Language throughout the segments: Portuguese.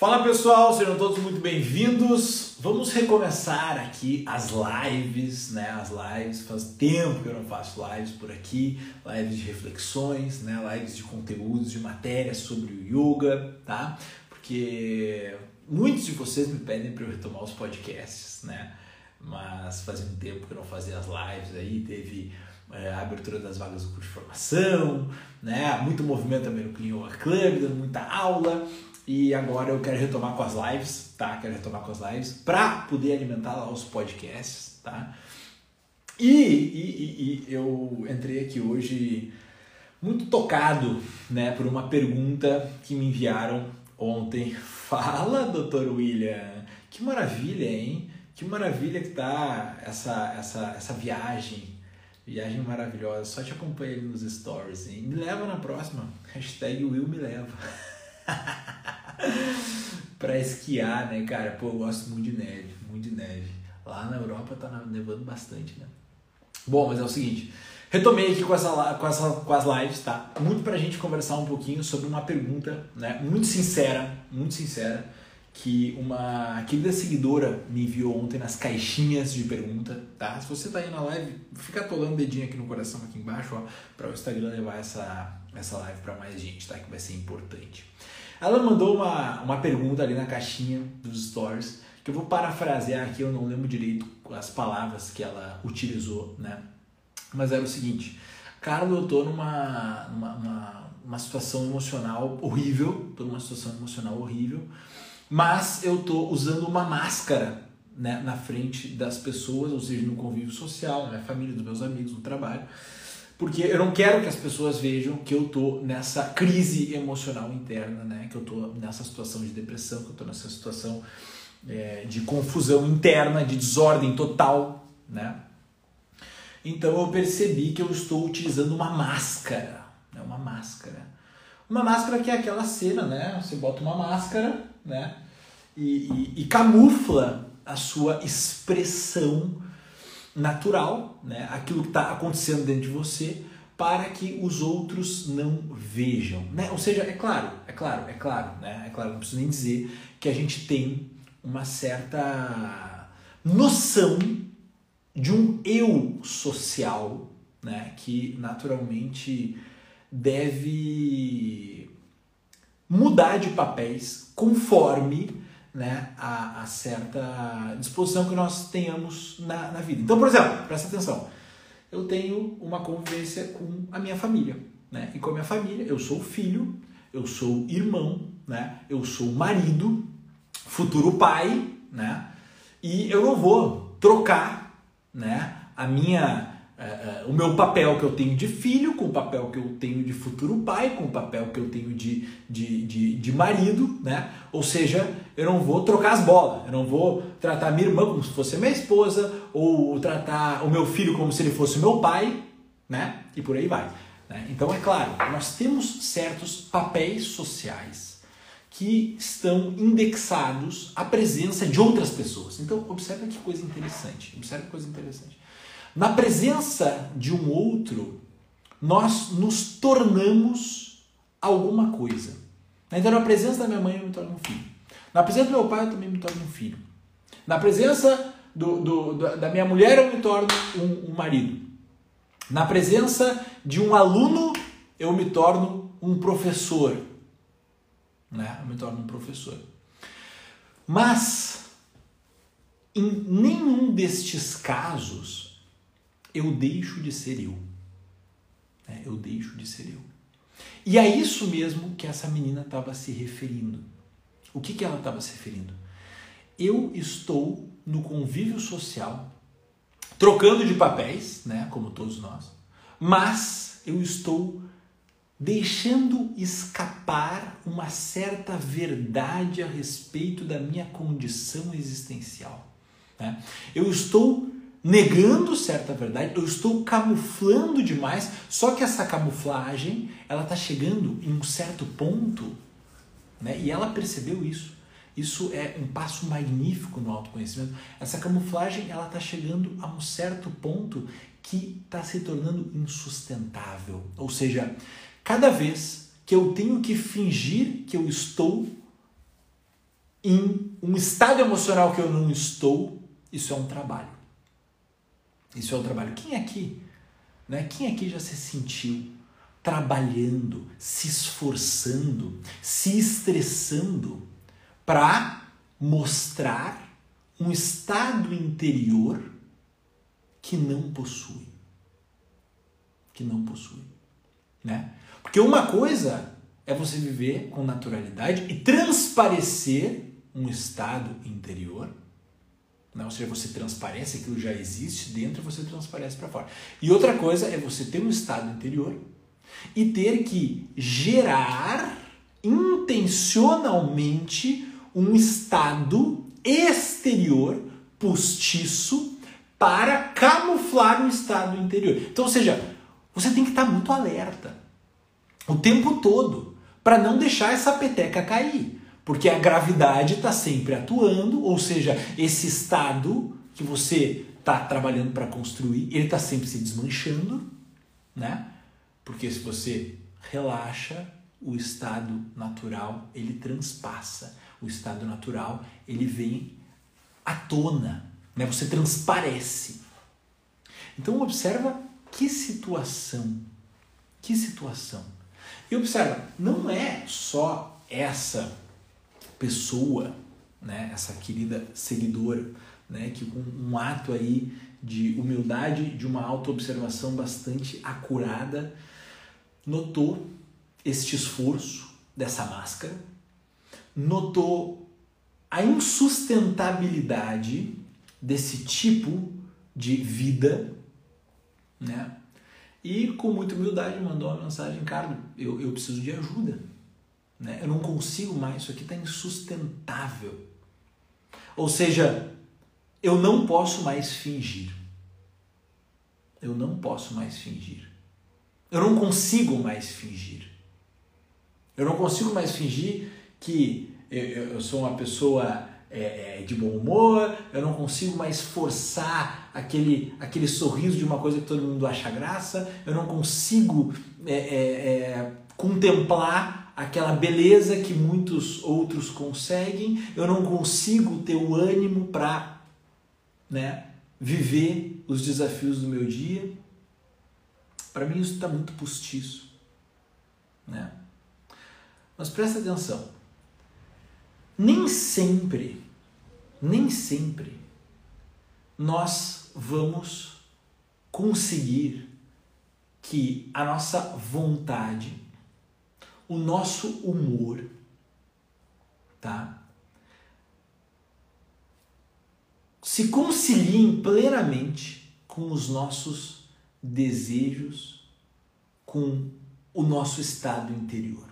Fala pessoal, sejam todos muito bem-vindos. Vamos recomeçar aqui as lives, né? As lives, faz tempo que eu não faço lives por aqui, lives de reflexões, né? Lives de conteúdos, de matérias sobre o yoga, tá? Porque muitos de vocês me pedem para eu retomar os podcasts, né? Mas fazia um tempo que eu não fazia as lives aí, teve é, a abertura das vagas do curso de formação, né? Muito movimento também no Clean Yoga Club, dando muita aula. E agora eu quero retomar com as lives, tá? Quero retomar com as lives para poder alimentar lá os podcasts, tá? E, e, e, eu entrei aqui hoje muito tocado, né, por uma pergunta que me enviaram ontem. Fala, doutor William, que maravilha, hein? Que maravilha que tá essa, essa, essa viagem. Viagem maravilhosa. Só te acompanho ali nos stories, hein? Me leva na próxima. Hashtag Will me leva. pra esquiar, né, cara? Pô, eu gosto muito de neve, muito de neve. Lá na Europa tá nevando bastante, né? Bom, mas é o seguinte, retomei aqui com, essa, com, essa, com as lives, tá? Muito pra gente conversar um pouquinho sobre uma pergunta, né? Muito sincera, muito sincera, que uma querida seguidora me enviou ontem nas caixinhas de pergunta, tá? Se você tá aí na live, fica atolando o dedinho aqui no coração, aqui embaixo, ó, para o Instagram levar essa, essa live para mais gente, tá? Que vai ser importante. Ela mandou uma, uma pergunta ali na caixinha dos stories, que eu vou parafrasear aqui, eu não lembro direito as palavras que ela utilizou, né? Mas era o seguinte, Carlos, eu tô numa, numa uma, uma situação emocional horrível, tô numa situação emocional horrível, mas eu tô usando uma máscara né, na frente das pessoas, ou seja, no convívio social, na minha família, dos meus amigos, no trabalho, porque eu não quero que as pessoas vejam que eu tô nessa crise emocional interna, né? Que eu tô nessa situação de depressão, que eu tô nessa situação é, de confusão interna, de desordem total, né? Então eu percebi que eu estou utilizando uma máscara, né? Uma máscara. Uma máscara que é aquela cena, né? Você bota uma máscara, né? E, e, e camufla a sua expressão natural, né? aquilo que está acontecendo dentro de você, para que os outros não vejam. Né? Ou seja, é claro, é claro, é claro, né? é claro, não preciso nem dizer que a gente tem uma certa noção de um eu social né? que naturalmente deve mudar de papéis conforme né, a, a, certa disposição que nós tenhamos na, na vida. Então, por exemplo, presta atenção, eu tenho uma convivência com a minha família, né? E com a minha família, eu sou filho, eu sou irmão, né? Eu sou marido, futuro pai, né? E eu não vou trocar, né? A minha o meu papel que eu tenho de filho, com o papel que eu tenho de futuro pai, com o papel que eu tenho de, de, de, de marido, né? Ou seja, eu não vou trocar as bolas, eu não vou tratar minha irmã como se fosse minha esposa, ou tratar o meu filho como se ele fosse meu pai, né? E por aí vai. Né? Então, é claro, nós temos certos papéis sociais que estão indexados à presença de outras pessoas. Então, observe que coisa interessante. Observe que coisa interessante. Na presença de um outro, nós nos tornamos alguma coisa. Então, na presença da minha mãe, eu me torno um filho. Na presença do meu pai, eu também me torno um filho. Na presença do, do, da minha mulher, eu me torno um, um marido. Na presença de um aluno, eu me torno um professor. Né? Eu me torno um professor. Mas, em nenhum destes casos, eu deixo de ser eu. É, eu deixo de ser eu. E é isso mesmo que essa menina estava se referindo. O que, que ela estava se referindo? Eu estou no convívio social, trocando de papéis, né, como todos nós, mas eu estou deixando escapar uma certa verdade a respeito da minha condição existencial. Né? Eu estou negando certa verdade, eu estou camuflando demais, só que essa camuflagem, ela está chegando em um certo ponto, né? E ela percebeu isso. Isso é um passo magnífico no autoconhecimento. Essa camuflagem, ela está chegando a um certo ponto que está se tornando insustentável. Ou seja, cada vez que eu tenho que fingir que eu estou em um estado emocional que eu não estou, isso é um trabalho. Isso é um trabalho. Quem aqui, né? Quem aqui já se sentiu trabalhando, se esforçando, se estressando para mostrar um estado interior que não possui. Que não possui, né? Porque uma coisa é você viver com naturalidade e transparecer um estado interior. Né? Ou seja, você transparece aquilo já existe dentro você transparece para fora. E outra coisa é você ter um estado interior e ter que gerar intencionalmente um estado exterior postiço para camuflar o estado interior. Então, ou seja, você tem que estar muito alerta o tempo todo para não deixar essa peteca cair, porque a gravidade está sempre atuando, ou seja, esse estado que você está trabalhando para construir, ele está sempre se desmanchando, né? Porque se você relaxa, o estado natural ele transpassa o estado natural, ele vem à tona, né? Você transparece. Então observa que situação, que situação. E observa, não é só essa pessoa, né, essa querida seguidora, né, que com um ato aí de humildade, de uma autoobservação bastante acurada, notou este esforço dessa máscara, notou a insustentabilidade desse tipo de vida, né? E com muita humildade mandou uma mensagem, cara, eu, eu preciso de ajuda. Né? Eu não consigo mais, isso aqui está insustentável. Ou seja, eu não posso mais fingir. Eu não posso mais fingir. Eu não consigo mais fingir. Eu não consigo mais fingir que eu, eu sou uma pessoa é, é, de bom humor, eu não consigo mais forçar aquele, aquele sorriso de uma coisa que todo mundo acha graça, eu não consigo é, é, é contemplar aquela beleza que muitos outros conseguem, eu não consigo ter o ânimo para né, viver os desafios do meu dia. Para mim isso está muito postiço. Né? Mas presta atenção nem sempre, nem sempre nós vamos conseguir que a nossa vontade, o nosso humor, tá? Se conciliem plenamente com os nossos desejos, com o nosso estado interior.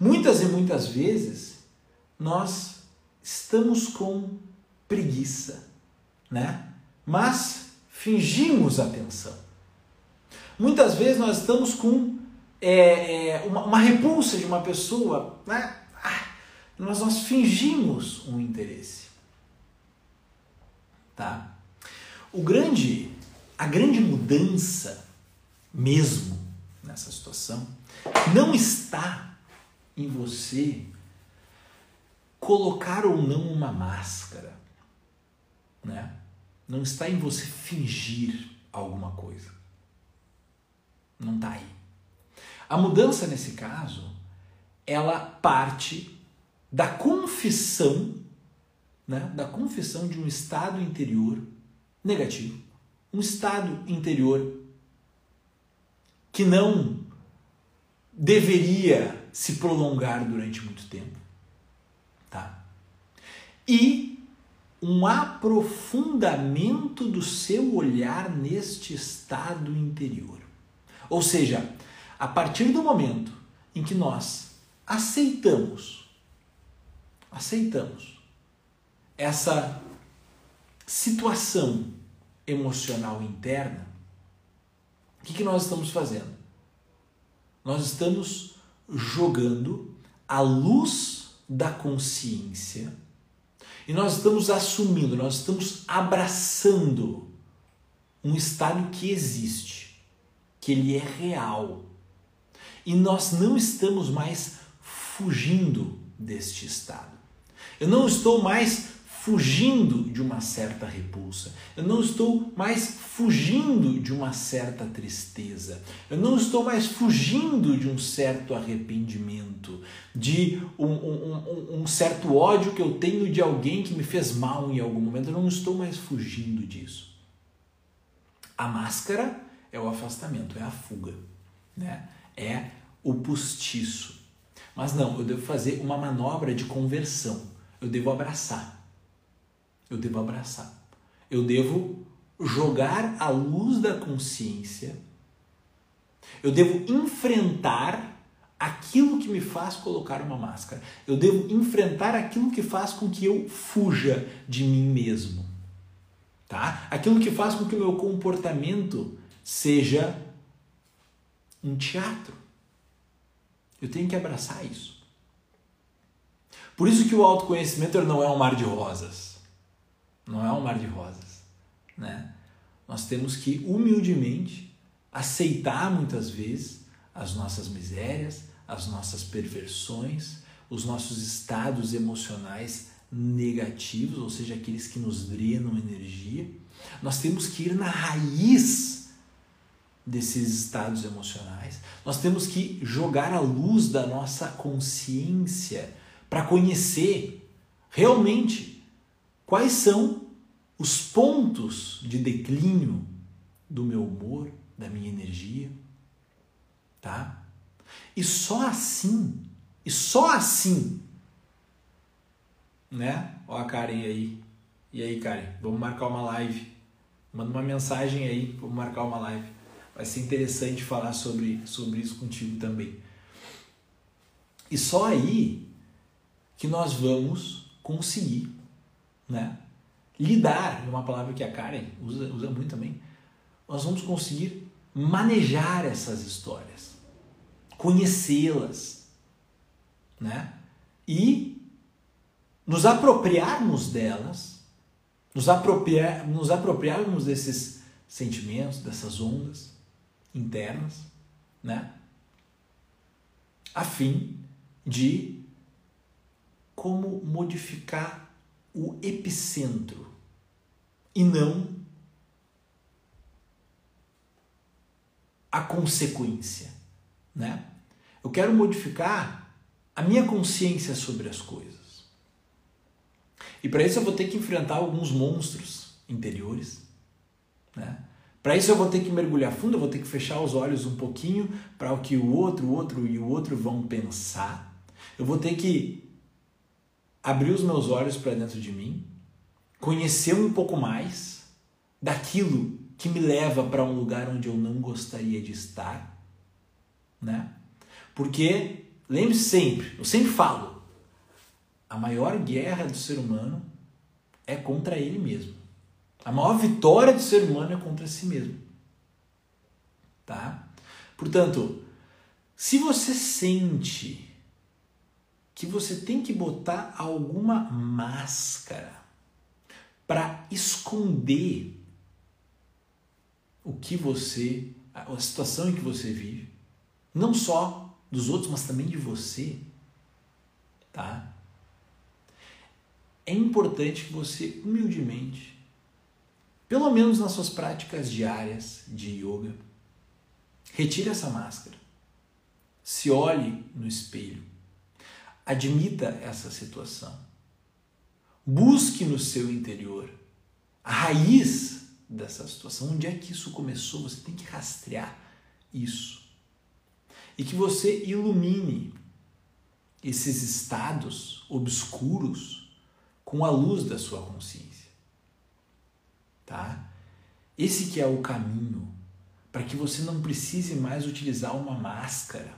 Muitas e muitas vezes nós estamos com preguiça, né? Mas fingimos atenção. Muitas vezes nós estamos com é, é, uma, uma, repulsa de uma pessoa, né? Ah, mas nós fingimos um interesse, tá? O grande, a grande mudança mesmo nessa situação não está em você colocar ou não uma máscara, né? Não está em você fingir alguma coisa. Não está aí. A mudança nesse caso, ela parte da confissão, né? Da confissão de um estado interior negativo, um estado interior que não deveria se prolongar durante muito tempo e um aprofundamento do seu olhar neste estado interior. Ou seja, a partir do momento em que nós aceitamos, aceitamos essa situação emocional interna, o que, que nós estamos fazendo? Nós estamos jogando a luz da consciência e nós estamos assumindo, nós estamos abraçando um estado que existe, que ele é real. E nós não estamos mais fugindo deste estado. Eu não estou mais fugindo de uma certa repulsa. Eu não estou mais fugindo de uma certa tristeza. Eu não estou mais fugindo de um certo arrependimento, de um, um, um, certo ódio que eu tenho de alguém que me fez mal em algum momento. Eu não estou mais fugindo disso. A máscara é o afastamento, é a fuga, né? É o postiço. Mas não, eu devo fazer uma manobra de conversão. Eu devo abraçar eu devo abraçar. Eu devo jogar a luz da consciência. Eu devo enfrentar aquilo que me faz colocar uma máscara. Eu devo enfrentar aquilo que faz com que eu fuja de mim mesmo. Tá? Aquilo que faz com que o meu comportamento seja um teatro. Eu tenho que abraçar isso. Por isso que o autoconhecimento não é um mar de rosas. Não é um mar de rosas, né? Nós temos que humildemente aceitar muitas vezes as nossas misérias, as nossas perversões, os nossos estados emocionais negativos, ou seja, aqueles que nos drenam energia. Nós temos que ir na raiz desses estados emocionais. Nós temos que jogar a luz da nossa consciência para conhecer realmente Quais são os pontos de declínio do meu humor, da minha energia? Tá? E só assim, e só assim, né? Ó a Karen aí. E aí, Karen, vamos marcar uma live. Manda uma mensagem aí, vamos marcar uma live. Vai ser interessante falar sobre, sobre isso contigo também. E só aí que nós vamos conseguir né? lidar, é uma palavra que a Karen usa, usa muito também, nós vamos conseguir manejar essas histórias, conhecê-las, né? E nos apropriarmos delas, nos, apropriar, nos apropriarmos desses sentimentos, dessas ondas internas, né? A fim de como modificar o epicentro e não a consequência, né? Eu quero modificar a minha consciência sobre as coisas. E para isso eu vou ter que enfrentar alguns monstros interiores, né? Para isso eu vou ter que mergulhar fundo, eu vou ter que fechar os olhos um pouquinho para o que o outro, o outro e o outro vão pensar. Eu vou ter que abrir os meus olhos para dentro de mim, conhecer um pouco mais daquilo que me leva para um lugar onde eu não gostaria de estar, né? Porque lembre-se sempre, eu sempre falo, a maior guerra do ser humano é contra ele mesmo. A maior vitória do ser humano é contra si mesmo. Tá? Portanto, se você sente que você tem que botar alguma máscara para esconder o que você, a situação em que você vive, não só dos outros, mas também de você, tá? É importante que você humildemente, pelo menos nas suas práticas diárias de yoga, retire essa máscara. Se olhe no espelho Admita essa situação. Busque no seu interior a raiz dessa situação. Onde é que isso começou? Você tem que rastrear isso. E que você ilumine esses estados obscuros com a luz da sua consciência. Tá? Esse que é o caminho para que você não precise mais utilizar uma máscara,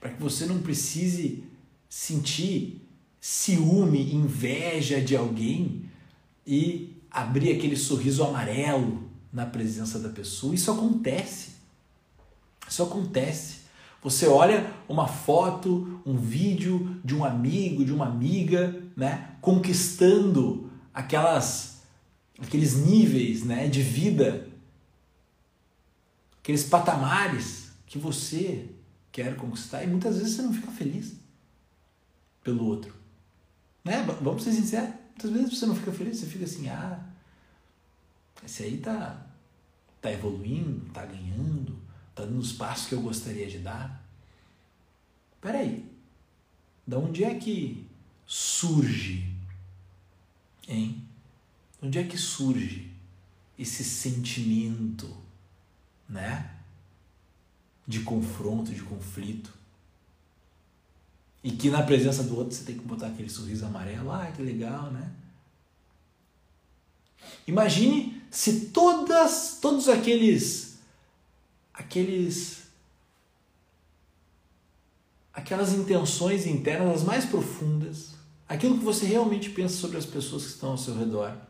para que você não precise sentir ciúme, inveja de alguém e abrir aquele sorriso amarelo na presença da pessoa. Isso acontece. Isso acontece. Você olha uma foto, um vídeo de um amigo, de uma amiga, né, conquistando aquelas aqueles níveis, né, de vida, aqueles patamares que você quer conquistar e muitas vezes você não fica feliz pelo outro. Né? Vamos ser sinceros. Muitas vezes você não fica feliz, você fica assim, ah, esse aí tá, tá evoluindo, tá ganhando, tá dando os passos que eu gostaria de dar. Peraí, da onde é que surge, hein? Onde é que surge esse sentimento, né? De confronto, de conflito. E que na presença do outro você tem que botar aquele sorriso amarelo. Ah, que legal, né? Imagine se todas, todos aqueles, aqueles, aquelas intenções internas as mais profundas, aquilo que você realmente pensa sobre as pessoas que estão ao seu redor,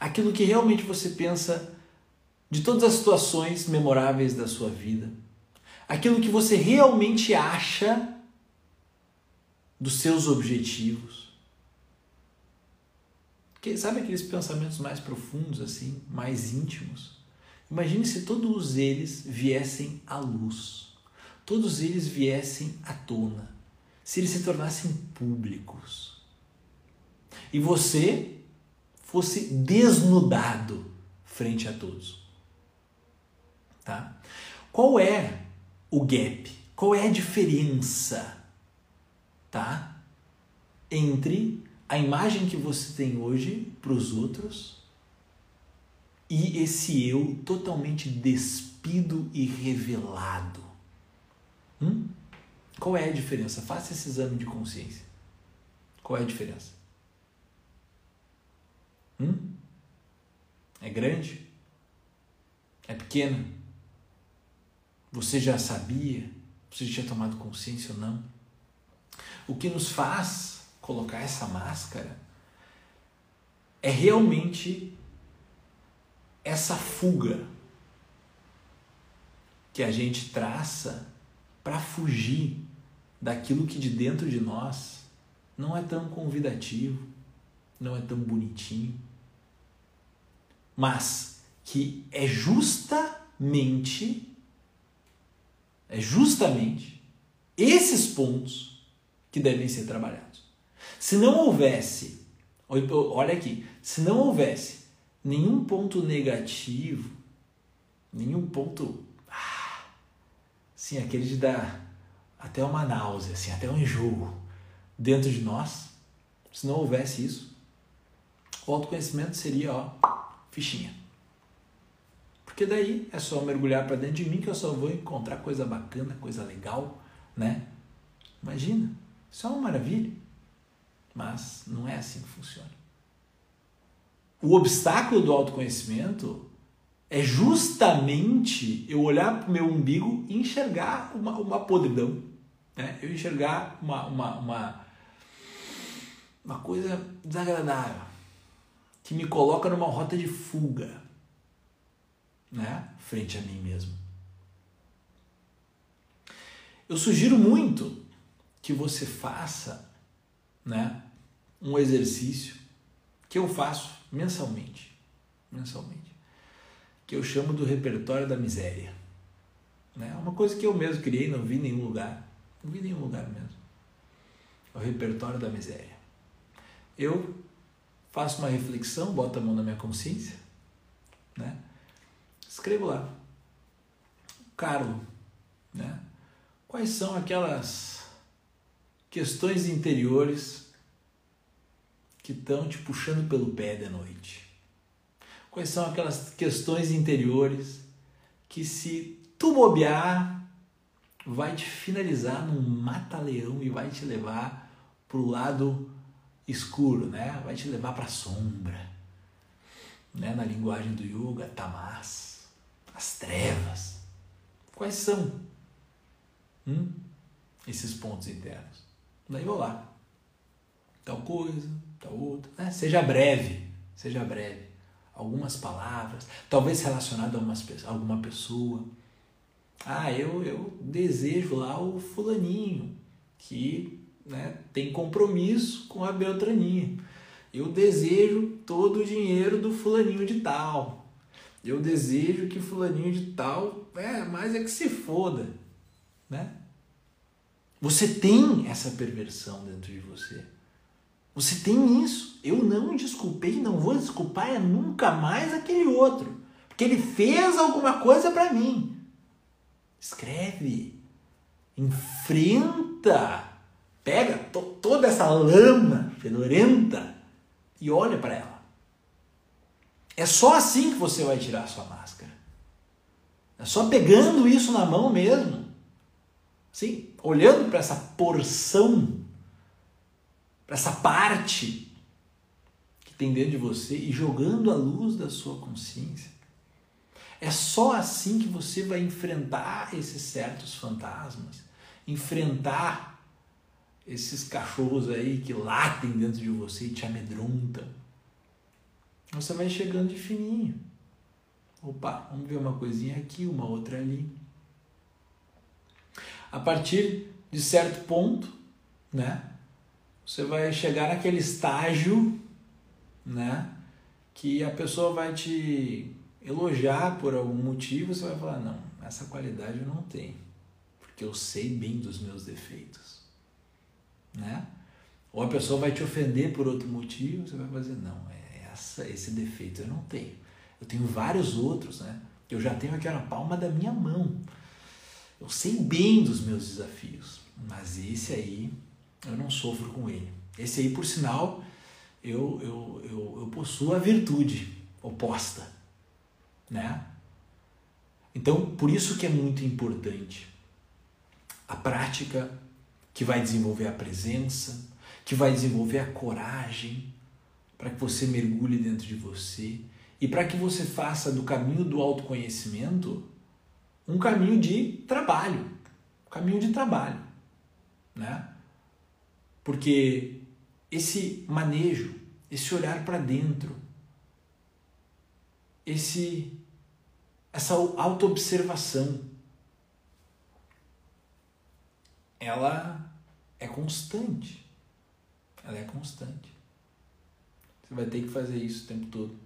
aquilo que realmente você pensa de todas as situações memoráveis da sua vida, aquilo que você realmente acha dos seus objetivos. Que, sabe aqueles pensamentos mais profundos, assim, mais íntimos? Imagine se todos eles viessem à luz, todos eles viessem à tona, se eles se tornassem públicos. E você fosse desnudado frente a todos. Tá? Qual é o gap? Qual é a diferença, tá? Entre a imagem que você tem hoje para os outros e esse eu totalmente despido e revelado. Hum? Qual é a diferença? Faça esse exame de consciência. Qual é a diferença? É grande? É pequena? Você já sabia? Você já tinha tomado consciência ou não? O que nos faz colocar essa máscara é realmente essa fuga que a gente traça para fugir daquilo que de dentro de nós não é tão convidativo, não é tão bonitinho, mas que é justamente é justamente esses pontos que devem ser trabalhados. Se não houvesse, olha aqui, se não houvesse nenhum ponto negativo, nenhum ponto, ah, assim, aquele de dar até uma náusea, assim, até um enjoo dentro de nós, se não houvesse isso, o autoconhecimento seria, ó, fichinha. Porque daí é só mergulhar para dentro de mim que eu só vou encontrar coisa bacana, coisa legal, né? Imagina, isso é uma maravilha. Mas não é assim que funciona. O obstáculo do autoconhecimento é justamente eu olhar para o meu umbigo e enxergar uma, uma podridão. Né? Eu enxergar uma, uma, uma, uma coisa desagradável que me coloca numa rota de fuga, né, frente a mim mesmo. Eu sugiro muito que você faça, né, um exercício que eu faço mensalmente, mensalmente, que eu chamo do repertório da miséria. Né? É uma coisa que eu mesmo criei, não vi em nenhum lugar, não vi em nenhum lugar mesmo. É o repertório da miséria. Eu faço uma reflexão, boto a mão na minha consciência, né? Escrevo lá. Carlo, né? Quais são aquelas questões interiores que estão te puxando pelo pé de noite? Quais são aquelas questões interiores que se tu bobear vai te finalizar num mata-leão e vai te levar pro lado escuro, né? Vai te levar para a sombra. Né? Na linguagem do yoga, tamas, as trevas. Quais são hum? esses pontos internos? Daí vou lá. Tal coisa, tal outra. Né? Seja breve, seja breve. Algumas palavras, talvez relacionado a, umas, alguma pessoa. Ah, eu, eu desejo lá o fulaninho que né, tem compromisso com a Beltraninha. Eu desejo todo o dinheiro do fulaninho de tal. Eu desejo que fulaninho de tal, é, mas é que se foda, né? Você tem essa perversão dentro de você. Você tem isso. Eu não desculpei, não vou desculpar é nunca mais aquele outro. Porque ele fez alguma coisa para mim. Escreve. Enfrenta. Pega to toda essa lama fedorenta e olha para ela. É só assim que você vai tirar a sua máscara. É só pegando isso na mão mesmo. Sim, olhando para essa porção, para essa parte que tem dentro de você e jogando a luz da sua consciência. É só assim que você vai enfrentar esses certos fantasmas, enfrentar esses cachorros aí que latem dentro de você e te amedrontam. Você vai chegando de fininho. Opa, vamos ver uma coisinha aqui, uma outra ali. A partir de certo ponto, né? Você vai chegar naquele estágio, né? Que a pessoa vai te elogiar por algum motivo, você vai falar: não, essa qualidade eu não tenho, porque eu sei bem dos meus defeitos, né? Ou a pessoa vai te ofender por outro motivo, você vai fazer: não, é essa, esse defeito eu não tenho. Eu tenho vários outros, né? Eu já tenho aqui na palma da minha mão. Eu sei bem dos meus desafios, mas esse aí eu não sofro com ele. Esse aí, por sinal, eu, eu, eu, eu possuo a virtude oposta né? Então, por isso que é muito importante a prática que vai desenvolver a presença, que vai desenvolver a coragem para que você mergulhe dentro de você e para que você faça do caminho do autoconhecimento um caminho de trabalho, um caminho de trabalho, né? Porque esse manejo, esse olhar para dentro, esse essa autoobservação ela é constante. Ela é constante. Você vai ter que fazer isso o tempo todo.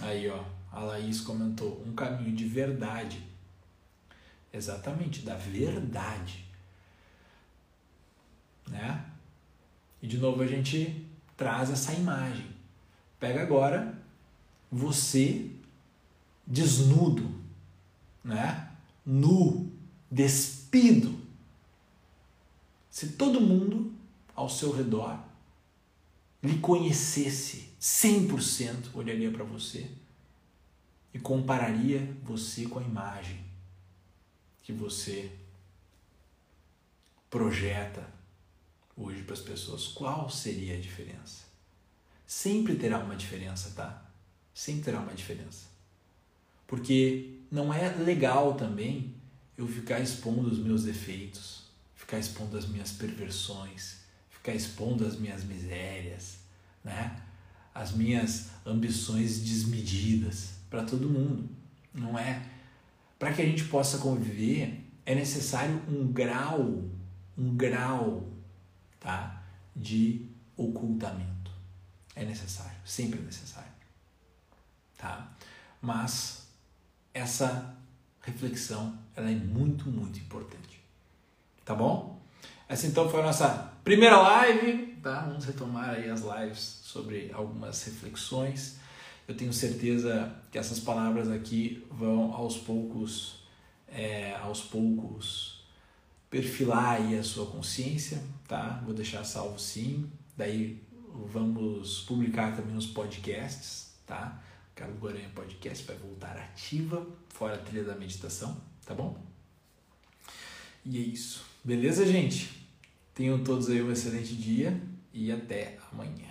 Aí, ó, a Laís comentou: um caminho de verdade. Exatamente, da verdade. Né? E de novo a gente traz essa imagem. Pega agora você desnudo, né? nu, despido. Se todo mundo ao seu redor lhe conhecesse 100%, olharia para você e compararia você com a imagem que você projeta hoje para as pessoas, qual seria a diferença? Sempre terá uma diferença, tá? Sempre terá uma diferença. Porque não é legal também eu ficar expondo os meus defeitos, ficar expondo as minhas perversões, ficar expondo as minhas misérias, né? As minhas ambições desmedidas para todo mundo. Não é? Para que a gente possa conviver, é necessário um grau, um grau, tá? De ocultamento. É necessário, sempre é necessário. Tá? Mas essa reflexão ela é muito, muito importante. Tá bom? Essa então foi a nossa primeira live, tá? Vamos retomar aí as lives sobre algumas reflexões. Eu tenho certeza que essas palavras aqui vão aos poucos, é, aos poucos perfilar aí a sua consciência, tá? Vou deixar salvo sim. Daí vamos publicar também os podcasts, tá? Carlos Guaranha Podcast vai voltar ativa, fora a trilha da meditação, tá bom? E é isso. Beleza, gente? Tenham todos aí um excelente dia e até amanhã.